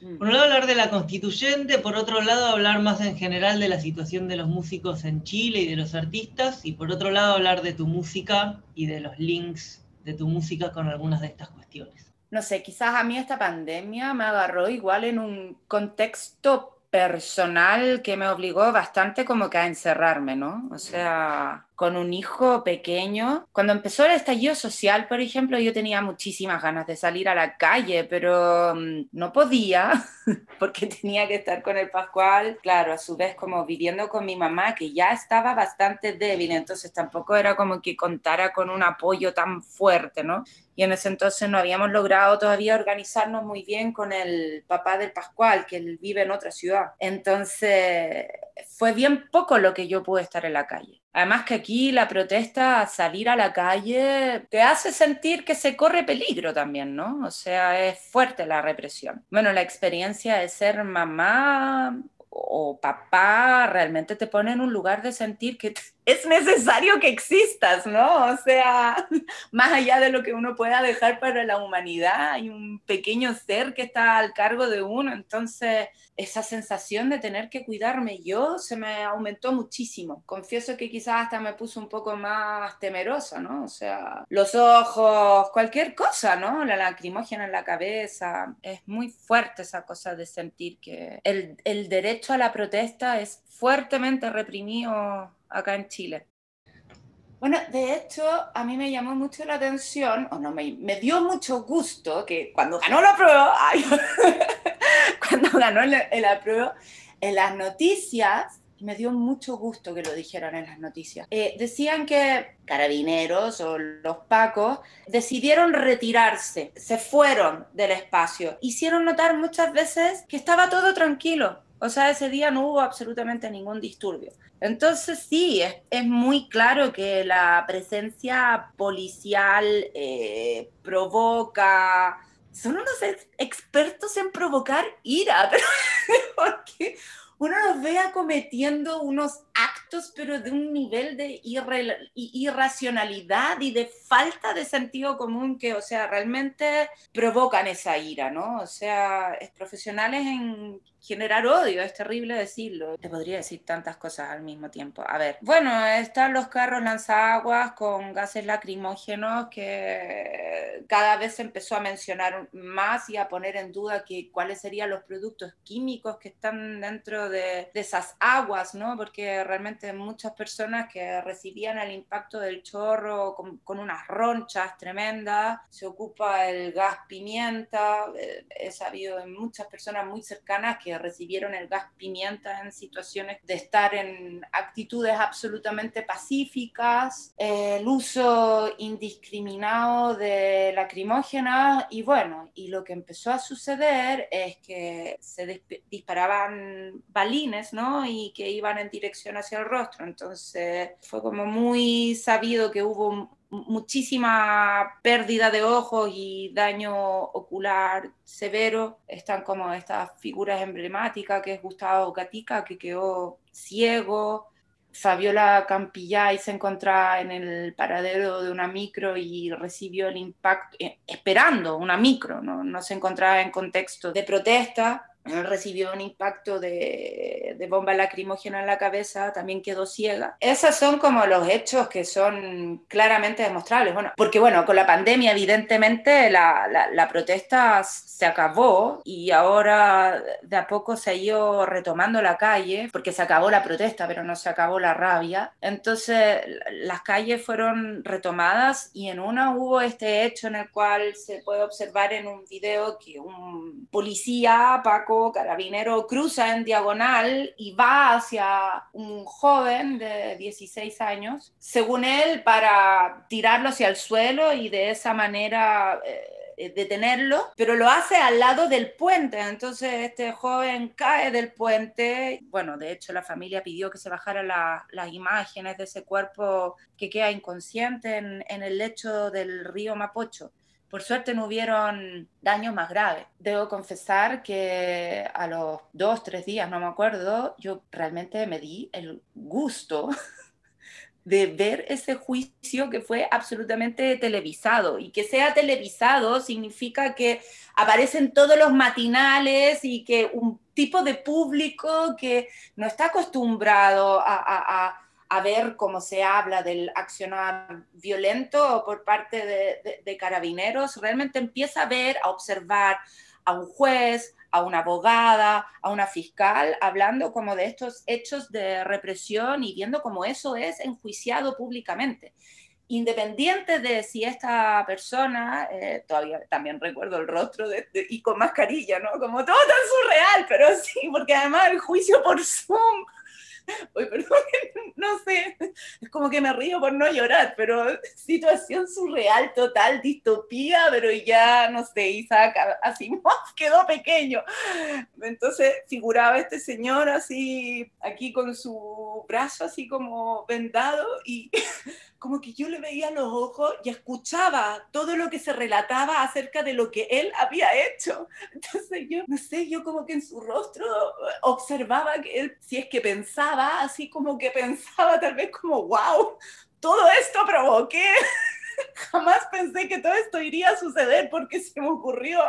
Mm. Por un lado hablar de la constituyente, por otro lado hablar más en general de la situación de los músicos en Chile y de los artistas, y por otro lado hablar de tu música y de los links de tu música con algunas de estas cuestiones. No sé, quizás a mí esta pandemia me agarró igual en un contexto personal que me obligó bastante como que a encerrarme, ¿no? O sea, con un hijo pequeño. Cuando empezó el estallido social, por ejemplo, yo tenía muchísimas ganas de salir a la calle, pero mm, no podía porque tenía que estar con el Pascual, claro, a su vez como viviendo con mi mamá, que ya estaba bastante débil, entonces tampoco era como que contara con un apoyo tan fuerte, ¿no? y en ese entonces no habíamos logrado todavía organizarnos muy bien con el papá del Pascual, que él vive en otra ciudad. Entonces fue bien poco lo que yo pude estar en la calle. Además que aquí la protesta, salir a la calle, te hace sentir que se corre peligro también, ¿no? O sea, es fuerte la represión. Bueno, la experiencia de ser mamá o papá realmente te pone en un lugar de sentir que es necesario que existas, ¿no? O sea, más allá de lo que uno pueda dejar para la humanidad, hay un pequeño ser que está al cargo de uno, entonces esa sensación de tener que cuidarme yo se me aumentó muchísimo. Confieso que quizás hasta me puso un poco más temerosa, ¿no? O sea, los ojos, cualquier cosa, ¿no? La lacrimógena en la cabeza, es muy fuerte esa cosa de sentir que el, el derecho a la protesta es fuertemente reprimido acá en Chile. Bueno, de hecho, a mí me llamó mucho la atención, o no, me, me dio mucho gusto que cuando ganó la prueba, cuando ganó el, en las noticias, me dio mucho gusto que lo dijeran en las noticias. Eh, decían que carabineros o los pacos decidieron retirarse, se fueron del espacio, hicieron notar muchas veces que estaba todo tranquilo, o sea, ese día no hubo absolutamente ningún disturbio. Entonces sí, es, muy claro que la presencia policial eh, provoca... Son unos expertos en provocar ira, pero porque uno los ve acometiendo unos actos, pero de un nivel de irracionalidad y de falta de sentido común que, o sea, realmente provocan esa ira, ¿no? O sea, es profesionales en generar odio, es terrible decirlo. Te podría decir tantas cosas al mismo tiempo. A ver, bueno, están los carros lanzaguas con gases lacrimógenos que cada vez se empezó a mencionar más y a poner en duda que cuáles serían los productos químicos que están dentro de, de esas aguas, ¿no? Porque realmente muchas personas que recibían el impacto del chorro con, con unas ronchas tremendas, se ocupa el gas pimienta, eh, he sabido de muchas personas muy cercanas que recibieron el gas pimienta en situaciones de estar en actitudes absolutamente pacíficas, el uso indiscriminado de lacrimógenas y bueno, y lo que empezó a suceder es que se disparaban balines, ¿no? Y que iban en dirección hacia el rostro. Entonces fue como muy sabido que hubo muchísima pérdida de ojos y daño ocular severo. Están como estas figuras emblemáticas que es Gustavo Gatica, que quedó ciego. Fabiola Campillay se encontraba en el paradero de una micro y recibió el impacto, eh, esperando una micro, ¿no? no se encontraba en contexto de protesta recibió un impacto de, de, bomba lacrimógena en la cabeza, también quedó ciega. Esos son como los hechos que son claramente demostrables. Bueno, porque bueno, con la pandemia evidentemente la, la, la, protesta se acabó y ahora de a poco se ha ido retomando la calle, porque se acabó la protesta, pero no se acabó la rabia. Entonces las calles fueron retomadas y en una hubo este hecho en el cual se puede observar en un video que un policía, Paco, carabinero cruza en diagonal y va hacia un joven de 16 años, según él, para tirarlo hacia el suelo y de esa manera... Eh, detenerlo, pero lo hace al lado del puente. Entonces este joven cae del puente. Bueno, de hecho la familia pidió que se bajaran las imágenes de ese cuerpo que queda inconsciente en, en el lecho del río Mapocho. Por suerte no hubieron daños más graves. Debo confesar que a los dos, tres días, no me acuerdo, yo realmente me di el gusto de ver ese juicio que fue absolutamente televisado. Y que sea televisado significa que aparecen todos los matinales y que un tipo de público que no está acostumbrado a, ver cómo se habla del accionar violento por parte de, de carabineros, realmente empieza a ver, a observar a un juez, a una abogada, a una fiscal, hablando como de estos hechos de represión y viendo cómo eso es enjuiciado públicamente. Independiente de si esta persona, eh, todavía también recuerdo el rostro de, y con mascarilla, ¿no? Como todo tan surreal, pero sí, porque además el juicio por Zoom Uy, perdón, no sé, es como que me río por no llorar, pero situación surreal, total, distopía, pero ya, no sé, Isaac así quedó pequeño. Entonces figuraba este señor así, aquí con su brazo así como vendado y como que yo le veía los ojos y escuchaba todo lo que se relataba acerca de lo que él había hecho. Entonces yo, no sé, yo como que en su rostro observaba que él, si es que pensaba, así como que pensaba tal vez como, wow, todo esto provoqué. Jamás pensé que todo esto iría a suceder porque se me ocurrió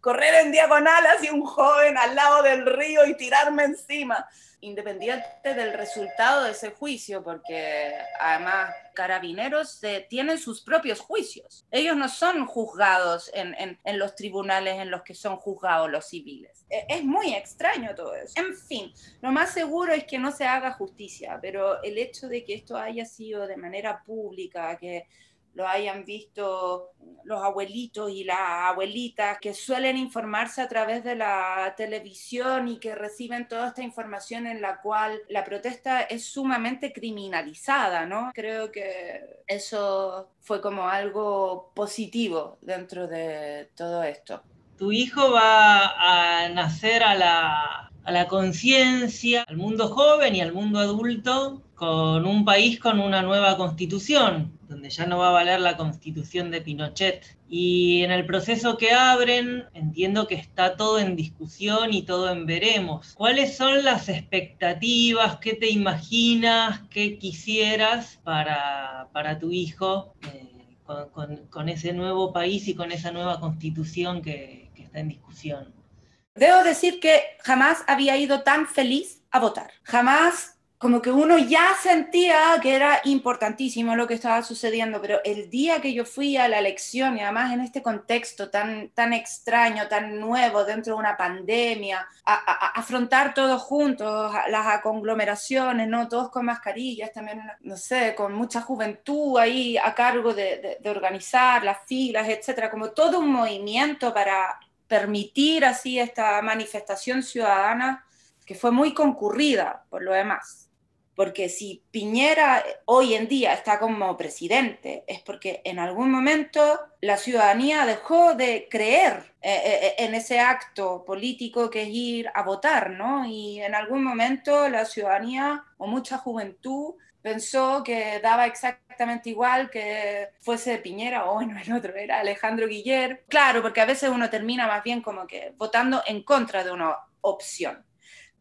correr en diagonal hacia un joven al lado del río y tirarme encima independiente del resultado de ese juicio, porque además carabineros eh, tienen sus propios juicios. Ellos no son juzgados en, en, los tribunales en los que son juzgados los civiles. E, es muy extraño todo eso. En fin, lo más seguro es que no se haga justicia, pero el hecho de que esto haya sido de manera pública, que lo hayan visto los abuelitos y las abuelitas que suelen informarse a través de la televisión y que reciben toda esta información en la cual la protesta es sumamente criminalizada, ¿no? Creo que eso fue como algo positivo dentro de todo esto. Tu hijo va a nacer a la, a la conciencia, al mundo joven y al mundo adulto con un país con una nueva constitución, donde ya no va a valer la constitución de Pinochet. Y en el proceso que abren, entiendo que está todo en discusión y todo en veremos. ¿Cuáles son las expectativas? ¿Qué te imaginas? ¿Qué quisieras para, para tu hijo eh, con, con, ese nuevo país y con esa nueva constitución que, que está en discusión? Debo decir que jamás había ido tan feliz a votar. Jamás como que uno ya sentía que era importantísimo lo que estaba sucediendo, pero el día que yo fui a la elección y además en este contexto tan, tan extraño, tan nuevo dentro de una pandemia, a, afrontar todos juntos, las conglomeraciones, ¿no? Todos con mascarillas, también, no sé, con mucha juventud ahí a cargo de, de organizar las filas, etcétera, como todo un movimiento para permitir así esta manifestación ciudadana que fue muy concurrida por lo demás porque si Piñera hoy en día está como presidente, es porque en algún momento la ciudadanía dejó de creer eh, eh, eh, en ese acto político que es ir a votar, ¿no? Y en algún momento la ciudadanía o mucha juventud pensó que daba exactamente igual que fuese Piñera o bueno, el otro era Alejandro Guiller. Claro, porque a veces uno termina más bien como que votando en contra de una opción.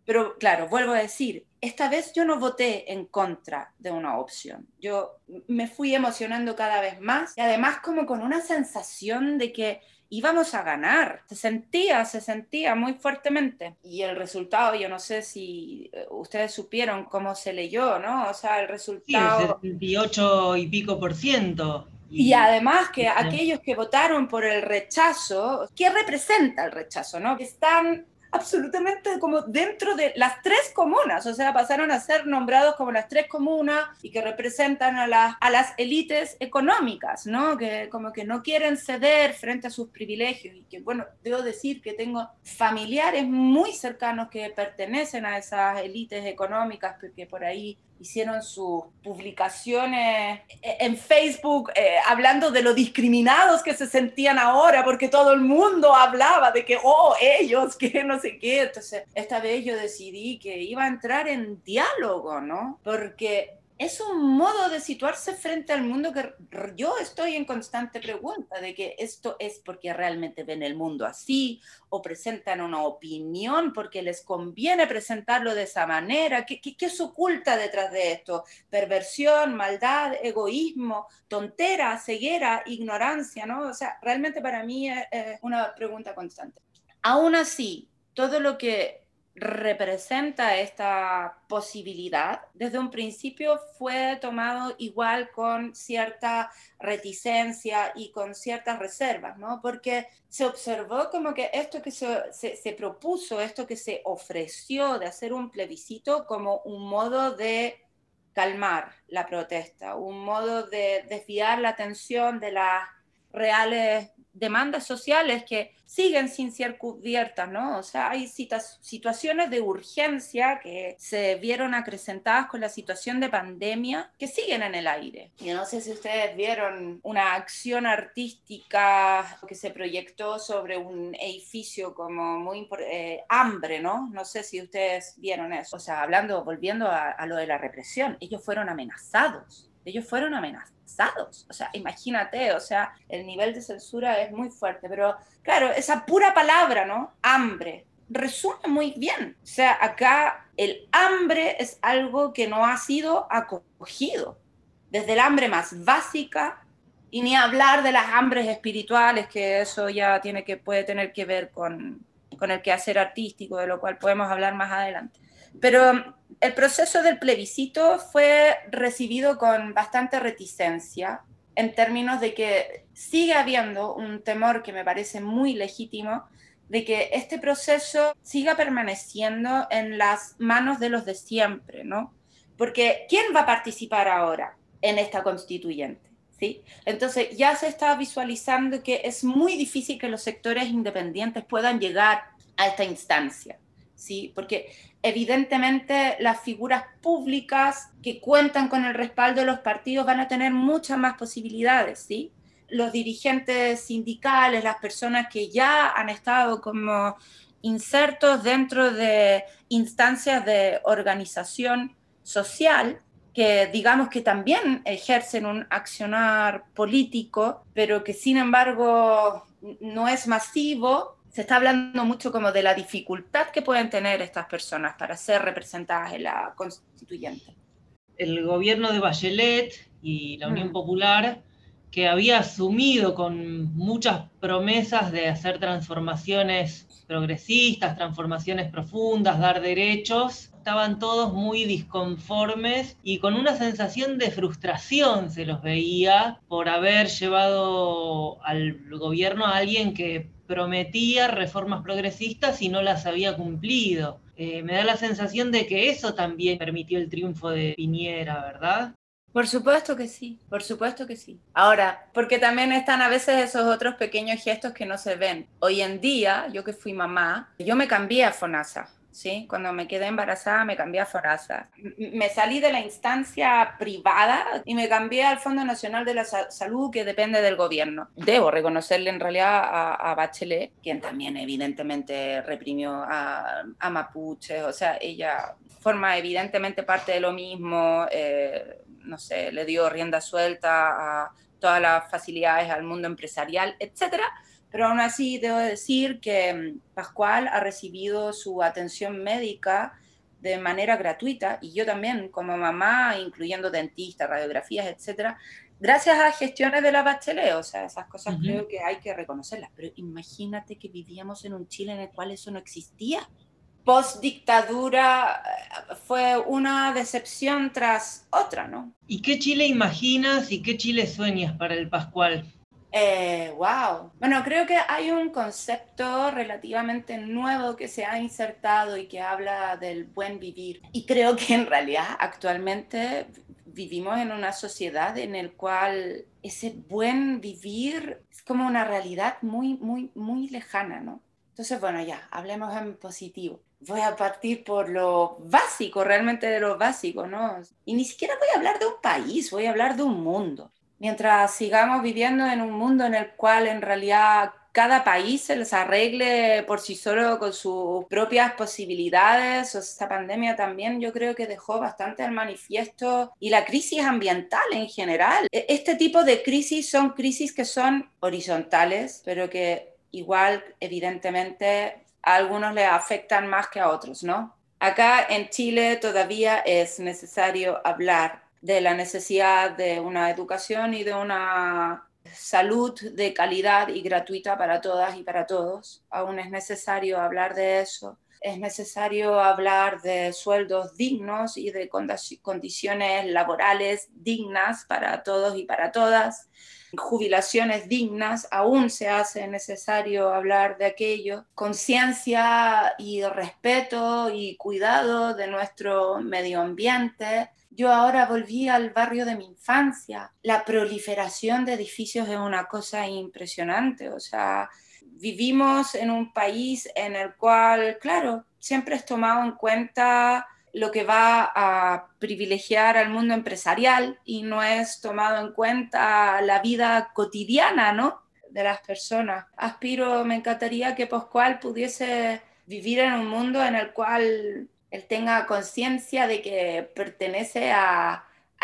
Pero claro, vuelvo a decir, esta vez yo no voté en contra de una opción. Yo me fui emocionando cada vez más y además como con una sensación de que íbamos a ganar. Se sentía, se sentía muy fuertemente. Y el resultado, yo no sé si eh, ustedes supieron cómo se leyó, ¿no? O sea, el resultado... Sí, 78 y pico por ciento. Y, además que aquellos que votaron por el rechazo, ¿qué representa el rechazo? ¿no? Están absolutamente como dentro de las tres comunas, o sea, pasaron a ser nombrados como las tres comunas y que representan a, las a las élites económicas, ¿no? Que como que no quieren ceder frente a sus privilegios y que, bueno, debo decir que tengo familiares muy cercanos que pertenecen a esas élites económicas, porque por ahí hicieron sus publicaciones en Facebook eh, hablando de lo discriminados que se sentían ahora, porque todo el mundo hablaba de que, oh, ellos, que no sé qué. Entonces, esta vez yo decidí que iba a entrar en diálogo, ¿no? Porque es un modo de situarse frente al mundo que yo estoy en constante pregunta de que esto es porque realmente ven el mundo así o presentan una opinión porque les conviene presentarlo de esa manera. ¿Qué, qué, se oculta detrás de esto? Perversión, maldad, egoísmo, tontera, ceguera, ignorancia, ¿no? O sea, realmente para mí es una pregunta constante. Aún así, todo lo que representa esta posibilidad, desde un principio fue tomado igual con cierta reticencia y con ciertas reservas, ¿no? Porque se observó como que esto que se, se, propuso, esto que se ofreció de hacer un plebiscito como un modo de calmar la protesta, un modo de desviar la atención de las reales demandas sociales que siguen sin ser cubiertas, ¿no? O sea, hay situaciones de urgencia que se vieron acrecentadas con la situación de pandemia que siguen en el aire. Yo no sé si ustedes vieron una acción artística que se proyectó sobre un edificio como muy eh, hambre, ¿no? No sé si ustedes vieron eso. O sea, hablando, volviendo a lo de la represión, ellos fueron amenazados ellos fueron amenazados. O sea, imagínate, o sea, el nivel de censura es muy fuerte, pero claro, esa pura palabra, ¿no? Hambre, resume muy bien. O sea, acá el hambre es algo que no ha sido acogido. Desde el hambre más básica y ni hablar de las hambres espirituales, que eso ya tiene que, puede tener que ver con, con el quehacer artístico, de lo cual podemos hablar más adelante. Pero el proceso del plebiscito fue recibido con bastante reticencia en términos de que sigue habiendo un temor que me parece muy legítimo de que este proceso siga permaneciendo en las manos de los de siempre, ¿no? Porque ¿quién va a participar ahora en esta constituyente? ¿Sí? Entonces ya se está visualizando que es muy difícil que los sectores independientes puedan llegar a esta instancia. ¿Sí? Porque evidentemente las figuras públicas que cuentan con el respaldo de los partidos van a tener muchas más posibilidades, ¿sí? Los dirigentes sindicales, las personas que ya han estado como insertos dentro de instancias de organización social, que digamos que también ejercen un accionar político, pero que sin embargo no es masivo, se está hablando mucho como de la dificultad que pueden tener estas personas para ser representadas en la constituyente. El gobierno de Bachelet y la Unión mm. Popular, que había asumido con muchas promesas de hacer transformaciones progresistas, transformaciones profundas, dar derechos, estaban todos muy disconformes y con una sensación de frustración se los veía por haber llevado al gobierno a alguien que prometía reformas progresistas y no las había cumplido. Eh, me da la sensación de que eso también permitió el triunfo de Piñera, ¿verdad? Por supuesto que sí, por supuesto que sí. Ahora, porque también están a veces esos otros pequeños gestos que no se ven. Hoy en día, yo que fui mamá, yo me cambié a FONASA. ¿Sí? Cuando me quedé embarazada me cambié a FORASA. Me salí de la instancia privada y me cambié al Fondo Nacional de la Salud que depende del gobierno. Debo reconocerle en realidad a, Bachelet, quien también evidentemente reprimió a, a mapuches, o sea, ella forma evidentemente parte de lo mismo, eh, no sé, le dio rienda suelta a todas las facilidades al mundo empresarial, etcétera pero aún así debo decir que mm, Pascual ha recibido su atención médica de manera gratuita y yo también como mamá, incluyendo dentistas, radiografías, etcétera, gracias a gestiones de la Bachelet, o sea, esas cosas creo que hay que reconocerlas, pero imagínate que vivíamos en un Chile en el cual eso no existía. Post dictadura eh, fue una decepción tras otra, ¿no? ¿Y qué Chile imaginas y qué Chile sueñas para el Pascual? Eh, wow. Bueno, creo que hay un concepto relativamente nuevo que se ha insertado y que habla del buen vivir. Y creo que en realidad actualmente vivimos en una sociedad en la cual ese buen vivir es como una realidad muy, muy, muy lejana, ¿no? Entonces, bueno, ya, hablemos en positivo. Voy a partir por lo básico, realmente de lo básico, ¿no? Y ni siquiera voy a hablar de un país, voy a hablar de un mundo mientras sigamos viviendo en un mundo en el cual en realidad cada país se les arregle por sí solo con sus propias posibilidades. Esta pandemia también yo creo que dejó bastante al manifiesto y la crisis ambiental en general. E, este tipo de crisis son crisis que son horizontales, pero que igual evidentemente a algunos les afectan más que a otros, ¿no? Acá en Chile todavía es necesario hablar de la necesidad de una educación y de una salud de calidad y gratuita para todas y para todos. Aún es necesario hablar de eso. Es necesario hablar de sueldos dignos y de condiciones laborales dignas para todos y para todas. Jubilaciones dignas, aún se hace necesario hablar de aquello. Conciencia y respeto y cuidado de nuestro medio ambiente, yo ahora volví al barrio de mi infancia. La proliferación de edificios es una cosa impresionante. O sea, vivimos en un país en el cual, claro, siempre es tomado en cuenta lo que va a privilegiar al mundo empresarial y no es tomado en cuenta la vida cotidiana, ¿no? De las personas. Aspiro, me encantaría que Pascual pudiese vivir en un mundo en el cual él tenga conciencia de que pertenece a,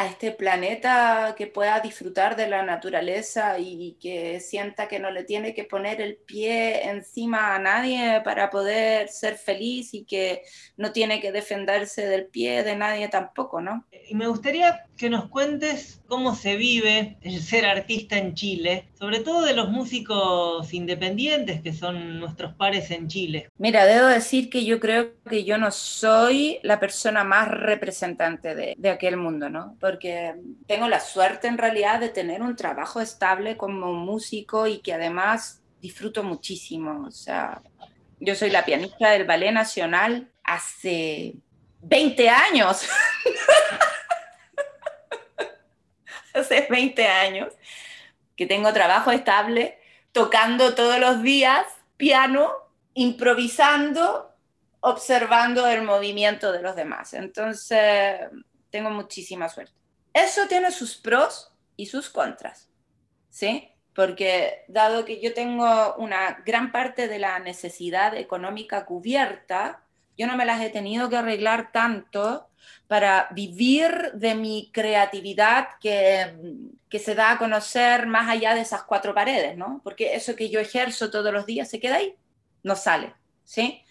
este planeta que pueda disfrutar de la naturaleza y que sienta que no le tiene que poner el pie encima a nadie para poder ser feliz y que no tiene que defenderse del pie de nadie tampoco, ¿no? Y me gustaría que nos cuentes cómo se vive el ser artista en Chile, sobre todo de los músicos independientes que son nuestros pares en Chile. Mira, debo decir que yo creo que yo no soy la persona más representante de, aquel mundo, ¿no? porque tengo la suerte en realidad de tener un trabajo estable como músico y que además disfruto muchísimo. O sea, yo soy la pianista del Ballet Nacional hace 20 años. hace 20 años que tengo trabajo estable, tocando todos los días piano, improvisando, observando el movimiento de los demás. Entonces, tengo muchísima suerte. Eso tiene sus pros y sus contras, ¿sí? Porque dado que yo tengo una gran parte de la necesidad económica cubierta, yo no me las he tenido que arreglar tanto para vivir de mi creatividad que, que se da a conocer más allá de esas cuatro paredes, ¿no? Porque eso que yo ejerzo todos los días se queda ahí, no sale, ¿sí?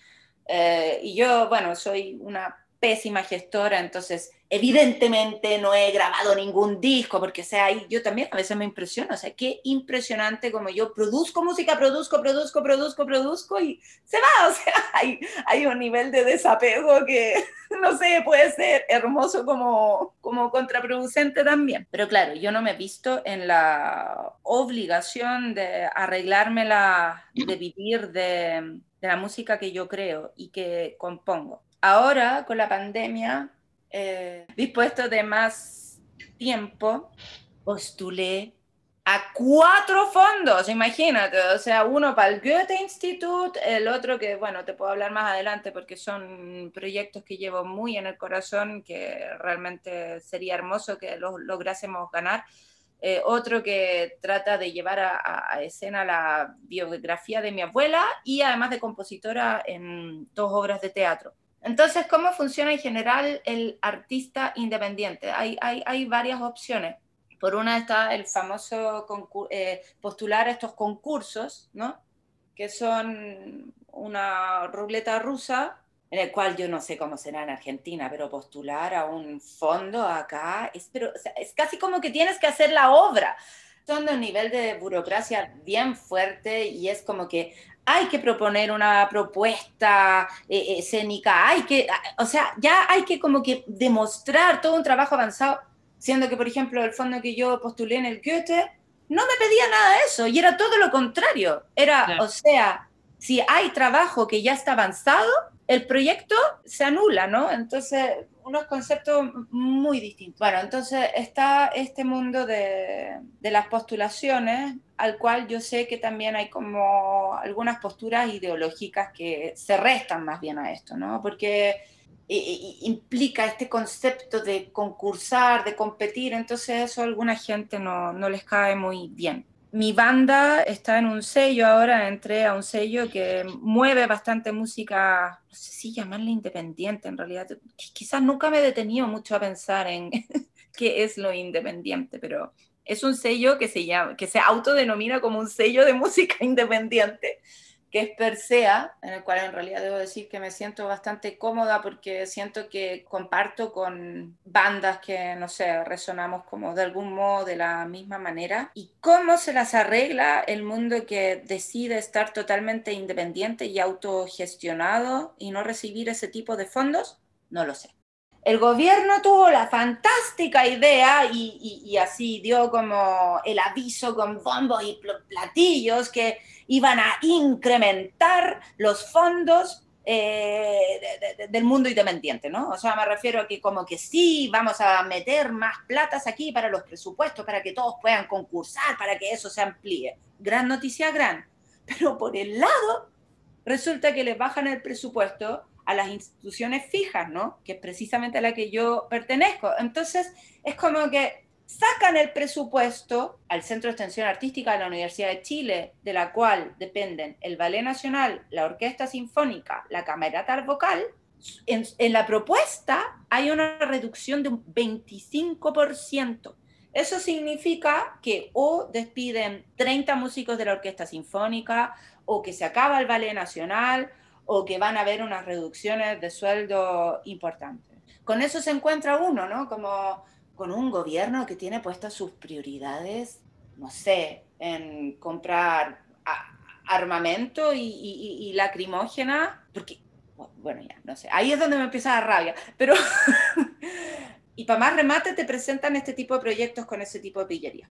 Eh, y yo, bueno, soy una pésima gestora, entonces evidentemente no he grabado ningún disco, porque sea, ahí yo también a veces me impresiona, o sea, qué impresionante como yo produzco música, produzco, produzco, produzco, produzco y se va, o sea, hay, hay un nivel de desapego que, no sé, puede ser hermoso como, como contraproducente también. Pero claro, yo no me he visto en la obligación de arreglármela, de vivir de, de la música que yo creo y que compongo ahora con la pandemia, eh, dispuesto de más tiempo, postulé a cuatro fondos, imagínate, o sea, uno para el Goethe Institut, el otro que, bueno, te puedo hablar más adelante porque son proyectos que llevo muy en el corazón, que realmente sería hermoso que los lográsemos ganar. Eh, otro que trata de llevar a, a, escena la biografía de mi abuela y además de compositora en dos obras de teatro. Entonces, ¿cómo funciona en general el artista independiente? Hay, varias opciones. Por una está el famoso eh, postular estos concursos, ¿no? Que son una ruleta rusa, en el cual yo no sé cómo será en Argentina, pero postular a un fondo acá es, es casi como que tienes que hacer la obra. Son de un nivel de burocracia bien fuerte y es como que hay que proponer una propuesta eh, escénica, hay que, o sea, ya hay que como que demostrar todo un trabajo avanzado, siendo que, por ejemplo, el fondo que yo postulé en el Goethe no me pedía nada de eso y era todo lo contrario. Era, o sea, si hay trabajo que ya está avanzado, el proyecto se anula, ¿no? Entonces, unos conceptos muy distintos. Bueno, entonces está este mundo de, de, las postulaciones, al cual yo sé que también hay como algunas posturas ideológicas que se restan más bien a esto, ¿no? Porque implica este concepto de concursar, de competir, entonces eso a alguna gente no, no les cae muy bien. Mi banda está en un sello ahora, entré a un sello que mueve bastante música, no sé si llamarle independiente en realidad. Quizás nunca me he detenido mucho a pensar en qué es lo independiente, pero es un sello que se, llama, que se autodenomina como un sello de música independiente que es Persea, en el cual en realidad debo decir que me siento bastante cómoda porque siento que comparto con bandas que, no sé, resonamos como de algún modo de la misma manera. ¿Y cómo se las arregla el mundo que decide estar totalmente independiente y autogestionado y no recibir ese tipo de fondos? No lo sé. El gobierno tuvo la fantástica idea y, así dio como el aviso con bombos y platillos que iban a incrementar los fondos eh, del mundo independiente, ¿no? O sea, me refiero a que como que sí, vamos a meter más platas aquí para los presupuestos, para que todos puedan concursar, para que eso se amplíe. Gran noticia, gran. Pero por el lado, resulta que les bajan el presupuesto a las instituciones fijas, ¿no? Que es precisamente a la que yo pertenezco. Entonces, es como que sacan el presupuesto al Centro de Extensión Artística de la Universidad de Chile, de la cual dependen el Ballet Nacional, la Orquesta Sinfónica, la Camerata Vocal, en, en, la propuesta hay una reducción de un 25%. Eso significa que o despiden 30 músicos de la Orquesta Sinfónica, o que se acaba el Ballet Nacional, o que van a haber unas reducciones de sueldo importantes. Con eso se encuentra uno, ¿no? Como con un gobierno que tiene puestas sus prioridades, no sé, en comprar armamento y, lacrimógena, porque, bueno, ya, no sé, ahí es donde me empieza a dar rabia, pero... y para más remate te presentan este tipo de proyectos con ese tipo de pillería.